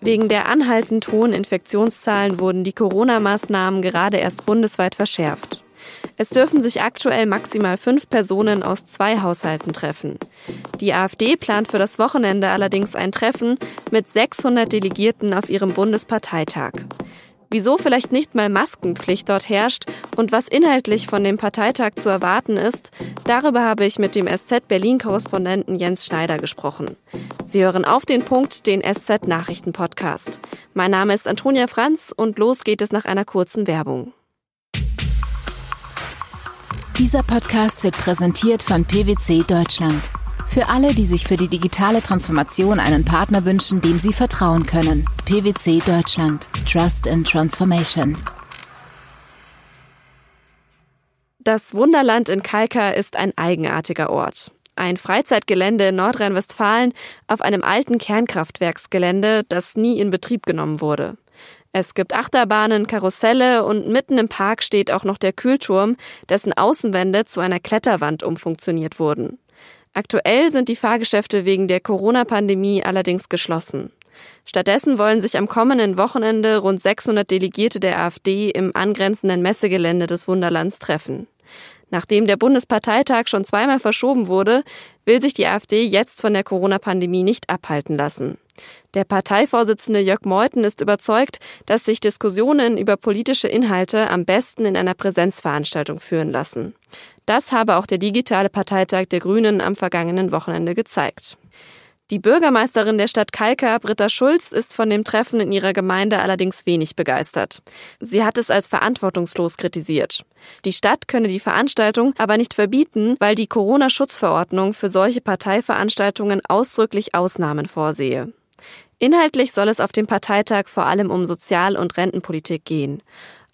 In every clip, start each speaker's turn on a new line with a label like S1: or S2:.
S1: Wegen der anhaltend hohen Infektionszahlen wurden die Corona-Maßnahmen gerade erst bundesweit verschärft. Es dürfen sich aktuell maximal fünf Personen aus zwei Haushalten treffen. Die AfD plant für das Wochenende allerdings ein Treffen mit 600 Delegierten auf ihrem Bundesparteitag. Wieso vielleicht nicht mal Maskenpflicht dort herrscht und was inhaltlich von dem Parteitag zu erwarten ist, darüber habe ich mit dem SZ Berlin-Korrespondenten Jens Schneider gesprochen. Sie hören auf den Punkt den SZ Nachrichten Podcast. Mein Name ist Antonia Franz und los geht es nach einer kurzen Werbung.
S2: Dieser Podcast wird präsentiert von PwC Deutschland. Für alle, die sich für die digitale Transformation einen Partner wünschen, dem sie vertrauen können. PwC Deutschland. Trust in Transformation.
S1: Das Wunderland in Kalka ist ein eigenartiger Ort. Ein Freizeitgelände in Nordrhein-Westfalen auf einem alten Kernkraftwerksgelände, das nie in Betrieb genommen wurde. Es gibt Achterbahnen, Karusselle und mitten im Park steht auch noch der Kühlturm, dessen Außenwände zu einer Kletterwand umfunktioniert wurden. Aktuell sind die Fahrgeschäfte wegen der Corona-Pandemie allerdings geschlossen. Stattdessen wollen sich am kommenden Wochenende rund 600 Delegierte der AfD im angrenzenden Messegelände des Wunderlands treffen. Nachdem der Bundesparteitag schon zweimal verschoben wurde, will sich die AfD jetzt von der Corona-Pandemie nicht abhalten lassen. Der Parteivorsitzende Jörg Meuthen ist überzeugt, dass sich Diskussionen über politische Inhalte am besten in einer Präsenzveranstaltung führen lassen. Das habe auch der digitale Parteitag der Grünen am vergangenen Wochenende gezeigt. Die Bürgermeisterin der Stadt Kalka, Britta Schulz, ist von dem Treffen in ihrer Gemeinde allerdings wenig begeistert. Sie hat es als verantwortungslos kritisiert. Die Stadt könne die Veranstaltung aber nicht verbieten, weil die Corona-Schutzverordnung für solche Parteiveranstaltungen ausdrücklich Ausnahmen vorsehe. Inhaltlich soll es auf dem Parteitag vor allem um Sozial- und Rentenpolitik gehen.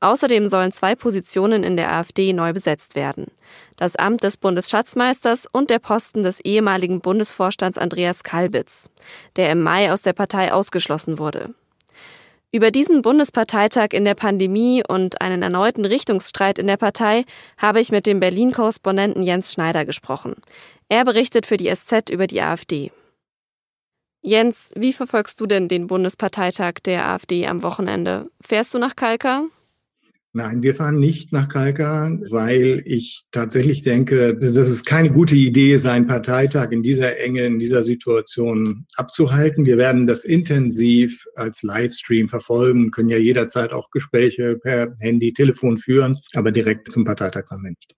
S1: Außerdem sollen zwei Positionen in der AfD neu besetzt werden. Das Amt des Bundesschatzmeisters und der Posten des ehemaligen Bundesvorstands Andreas Kalbitz, der im Mai aus der Partei ausgeschlossen wurde. Über diesen Bundesparteitag in der Pandemie und einen erneuten Richtungsstreit in der Partei habe ich mit dem Berlin-Korrespondenten Jens Schneider gesprochen. Er berichtet für die SZ über die AfD. Jens, wie verfolgst du denn den Bundesparteitag der AfD am Wochenende? Fährst du nach Kalka?
S3: Nein, wir fahren nicht nach Kalka, weil ich tatsächlich denke, dass es keine gute Idee ist, einen Parteitag in dieser Enge, in dieser Situation abzuhalten. Wir werden das intensiv als Livestream verfolgen, können ja jederzeit auch Gespräche per Handy, Telefon führen, aber direkt zum Parteitag fahren wir nicht.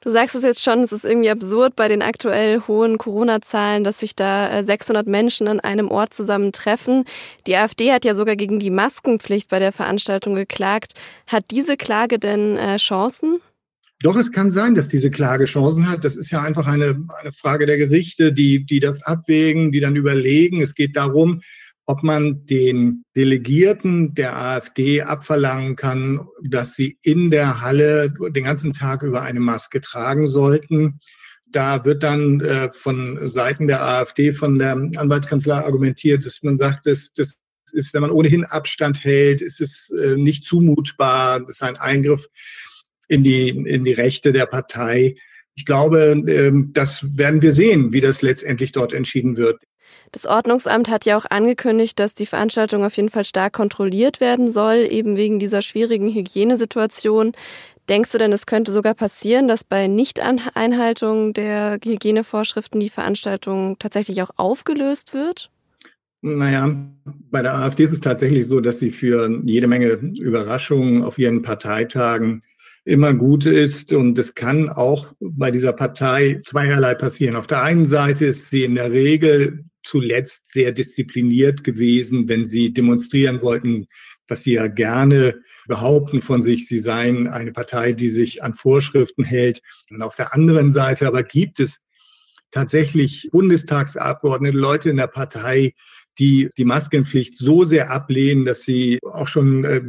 S1: Du sagst es jetzt schon, es ist irgendwie absurd bei den aktuell hohen Corona-Zahlen, dass sich da 600 äh, Menschen an einem Ort zusammentreffen. Die AfD hat ja sogar gegen die Maskenpflicht bei der Veranstaltung geklagt. Hat diese Klage denn äh, Chancen?
S3: Doch, es kann sein, dass diese Klage Chancen hat. Das ist ja einfach eine, eine Frage der Gerichte, die, die das abwägen, die dann überlegen. Es geht darum, ob man den Delegierten der AfD abverlangen kann, dass sie in der Halle den ganzen Tag über eine Maske tragen sollten. Da wird dann äh, von Seiten der AfD, von der Anwaltskanzlei argumentiert, dass man sagt, dass das ist, wenn man ohnehin Abstand hält, ist es äh, nicht zumutbar, das ist ein Eingriff in die, in die Rechte der Partei. Ich glaube, äh, das werden wir sehen, wie das letztendlich dort entschieden wird.
S1: Das Ordnungsamt hat ja auch angekündigt, dass die Veranstaltung auf jeden Fall stark kontrolliert werden soll, eben wegen dieser schwierigen Hygienesituation. Denkst du denn, es könnte sogar passieren, dass bei Nichteinhaltung der Hygienevorschriften die Veranstaltung tatsächlich auch aufgelöst wird?
S3: Naja, bei der AfD ist es tatsächlich so, dass sie für jede Menge Überraschungen auf ihren Parteitagen immer gut ist. Und es kann auch bei dieser Partei zweierlei passieren. Auf der einen Seite ist sie in der Regel zuletzt sehr diszipliniert gewesen, wenn sie demonstrieren wollten, was sie ja gerne behaupten von sich, sie seien eine Partei, die sich an Vorschriften hält. Und auf der anderen Seite aber gibt es tatsächlich Bundestagsabgeordnete, Leute in der Partei, die die Maskenpflicht so sehr ablehnen, dass sie auch schon äh,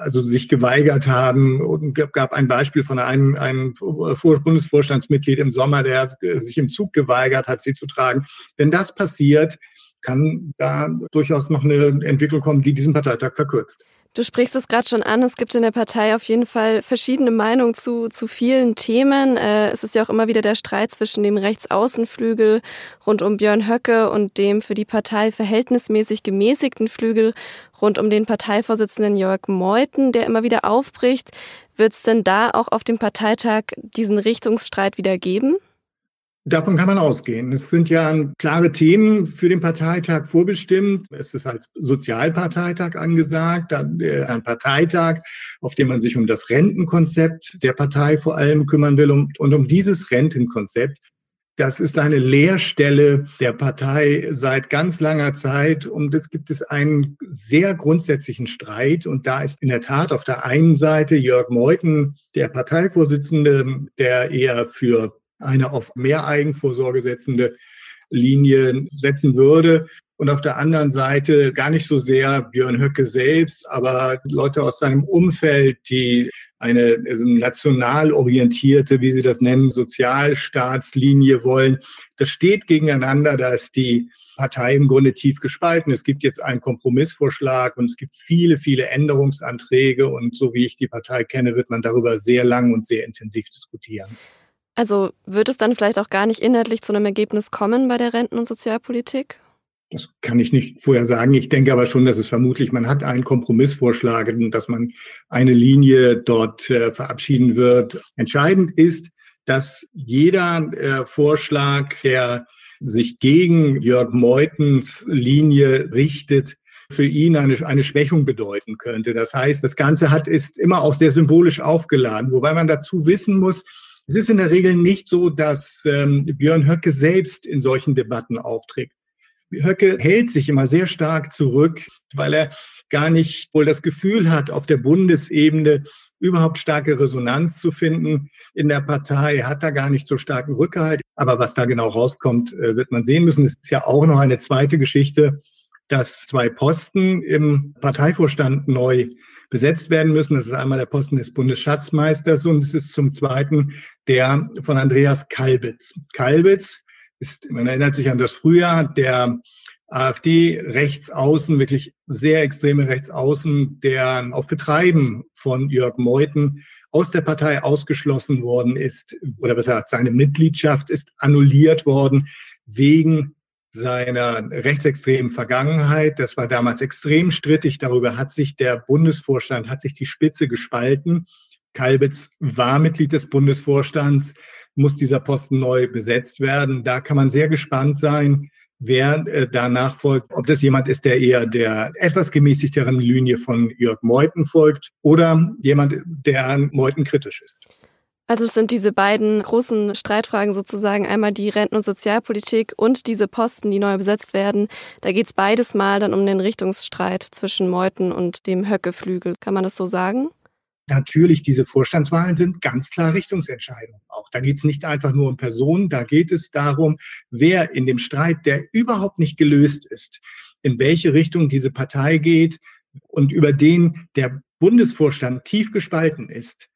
S3: also sich geweigert haben. Und gab ein Beispiel von einem, einem Bundesvorstandsmitglied im Sommer, der äh, sich im Zug geweigert hat, sie zu tragen. Wenn das passiert, kann da durchaus noch eine Entwicklung kommen, die diesen Parteitag verkürzt.
S1: Du sprichst es gerade schon an, es gibt in der Partei auf jeden Fall verschiedene Meinungen zu, zu vielen Themen. Äh, es ist ja auch immer wieder der Streit zwischen dem Rechtsaußenflügel rund um Björn Höcke und dem für die Partei verhältnismäßig gemäßigten Flügel rund um den Parteivorsitzenden Jörg Meuthen, der immer wieder aufbricht. Wird es denn da auch auf dem Parteitag diesen Richtungsstreit wieder geben?
S3: Davon kann man ausgehen. Es sind ja klare Themen für den Parteitag vorbestimmt. Es ist als Sozialparteitag angesagt, äh, ein Parteitag, auf dem man sich um das Rentenkonzept der Partei vor allem kümmern will. Und um dieses Rentenkonzept, das ist eine Leerstelle der Partei seit ganz langer Zeit. Und es gibt es einen sehr grundsätzlichen Streit. Und da ist in der Tat auf der einen Seite Jörg Meuthen, der Parteivorsitzende, der eher für eine auf mehr Eigenvorsorge setzende Linie setzen würde. Und auf der anderen Seite gar nicht so sehr Björn Höcke selbst, aber Leute aus seinem Umfeld, die eine ähm, national orientierte, wie Sie das nennen, Sozialstaatslinie wollen. Das steht gegeneinander, da ist die Partei im Grunde tief gespalten. Es gibt jetzt einen Kompromissvorschlag und es gibt viele, viele Änderungsanträge. Und so wie ich die Partei kenne, wird man darüber sehr lang und sehr intensiv diskutieren.
S1: Also wird es dann vielleicht auch gar nicht inhaltlich zu einem Ergebnis kommen bei der Renten- und Sozialpolitik?
S3: Das kann ich nicht vorher sagen. Ich denke aber schon, dass es vermutlich, man hat einen Kompromissvorschlag und dass man eine Linie dort äh, verabschieden wird. Entscheidend ist, dass jeder äh, Vorschlag, der sich gegen Jörg Meutens Linie richtet, für ihn eine, eine Schwächung bedeuten könnte. Das heißt, das Ganze hat, ist immer auch sehr symbolisch aufgeladen, wobei man dazu wissen muss, es ist in der Regel nicht so, dass ähm, Björn Höcke selbst in solchen Debatten auftritt. Höcke hält sich immer sehr stark zurück, weil er gar nicht wohl das Gefühl hat, auf der Bundesebene überhaupt starke Resonanz zu finden in der Partei. Hat da gar nicht so starken Rückhalt. Aber was da genau rauskommt, äh, wird man sehen müssen. Es ist ja auch noch eine zweite Geschichte, dass zwei Posten im Parteivorstand neu besetzt werden müssen. Das ist einmal der Posten des Bundesschatzmeisters und es ist zum Zweiten der von Andreas Kalbitz. Kalbitz ist, man erinnert sich an das Frühjahr, der AfD rechtsaußen, wirklich sehr extreme rechtsaußen, der auf Betreiben von Jörg Meuthen aus der Partei ausgeschlossen worden ist, oder besser gesagt, seine Mitgliedschaft ist annulliert worden wegen seiner rechtsextremen Vergangenheit. Das war damals extrem strittig. Darüber hat sich der Bundesvorstand, hat sich die Spitze gespalten. Kalbitz war Mitglied des Bundesvorstands, muss dieser Posten neu besetzt werden. Da kann man sehr gespannt sein, wer äh, danach folgt, ob das jemand ist, der eher der etwas gemäßigteren Linie von Jörg Meuthen folgt oder jemand, der Meuthen kritisch ist.
S1: Also es sind diese beiden großen Streitfragen sozusagen, einmal die Renten- und Sozialpolitik und diese Posten, die neu besetzt werden. Da geht es beides mal dann um den Richtungsstreit zwischen Meuthen und dem Höckeflügel. Kann man das so sagen?
S3: Natürlich, diese Vorstandswahlen sind ganz klar Richtungsentscheidungen. Auch da geht es nicht einfach nur um Personen, da geht es darum, wer in dem Streit, der überhaupt nicht gelöst ist, in welche Richtung diese Partei geht und über den der Bundesvorstand tief gespalten ist,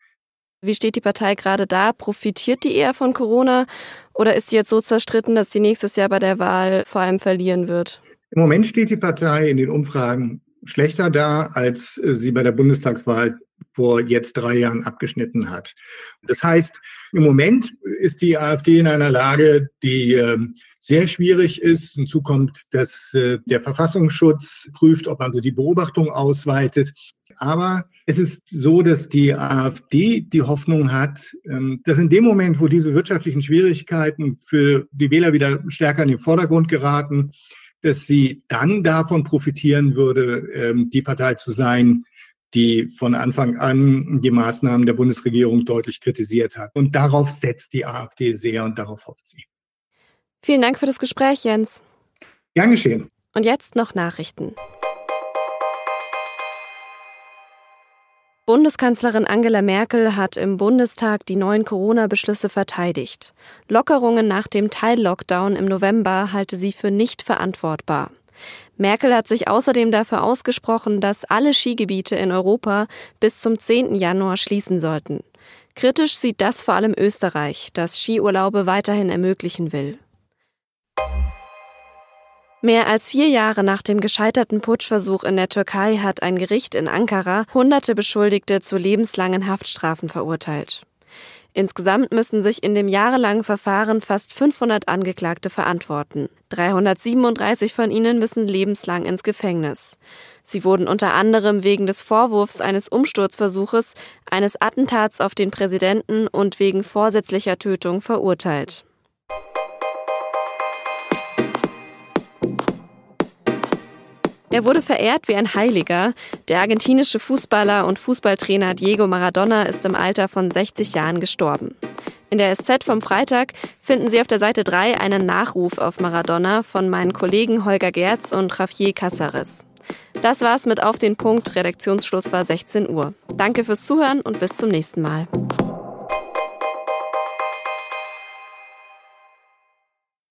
S1: wie steht die Partei gerade da? Profitiert die eher von Corona oder ist sie jetzt so zerstritten, dass die nächstes Jahr bei der Wahl vor allem verlieren wird?
S3: Im Moment steht die Partei in den Umfragen schlechter da, als sie bei der Bundestagswahl vor jetzt drei Jahren abgeschnitten hat. Das heißt, im Moment ist die AfD in einer Lage, die ähm, sehr schwierig ist. Hinzu kommt, dass äh, der Verfassungsschutz prüft, ob man so die Beobachtung ausweitet. Aber es ist so, dass die AfD die Hoffnung hat, ähm, dass in dem Moment, wo diese wirtschaftlichen Schwierigkeiten für die Wähler wieder stärker in den Vordergrund geraten, dass sie dann davon profitieren würde, ähm, die Partei zu sein, die von Anfang an die Maßnahmen der Bundesregierung deutlich kritisiert hat. Und darauf setzt die AfD sehr und darauf hofft sie.
S1: Vielen Dank für das Gespräch, Jens.
S3: Gern geschehen.
S1: Und jetzt noch Nachrichten. Bundeskanzlerin Angela Merkel hat im Bundestag die neuen Corona-Beschlüsse verteidigt. Lockerungen nach dem Teil-Lockdown im November halte sie für nicht verantwortbar. Merkel hat sich außerdem dafür ausgesprochen, dass alle Skigebiete in Europa bis zum 10. Januar schließen sollten. Kritisch sieht das vor allem Österreich, das Skiurlaube weiterhin ermöglichen will. Mehr als vier Jahre nach dem gescheiterten Putschversuch in der Türkei hat ein Gericht in Ankara hunderte Beschuldigte zu lebenslangen Haftstrafen verurteilt. Insgesamt müssen sich in dem jahrelangen Verfahren fast 500 Angeklagte verantworten. 337 von ihnen müssen lebenslang ins Gefängnis. Sie wurden unter anderem wegen des Vorwurfs eines Umsturzversuches, eines Attentats auf den Präsidenten und wegen vorsätzlicher Tötung verurteilt. Er wurde verehrt wie ein Heiliger. Der argentinische Fußballer und Fußballtrainer Diego Maradona ist im Alter von 60 Jahren gestorben. In der SZ vom Freitag finden Sie auf der Seite 3 einen Nachruf auf Maradona von meinen Kollegen Holger Gerz und Javier Casares. Das war's mit Auf den Punkt. Redaktionsschluss war 16 Uhr. Danke fürs Zuhören und bis zum nächsten Mal.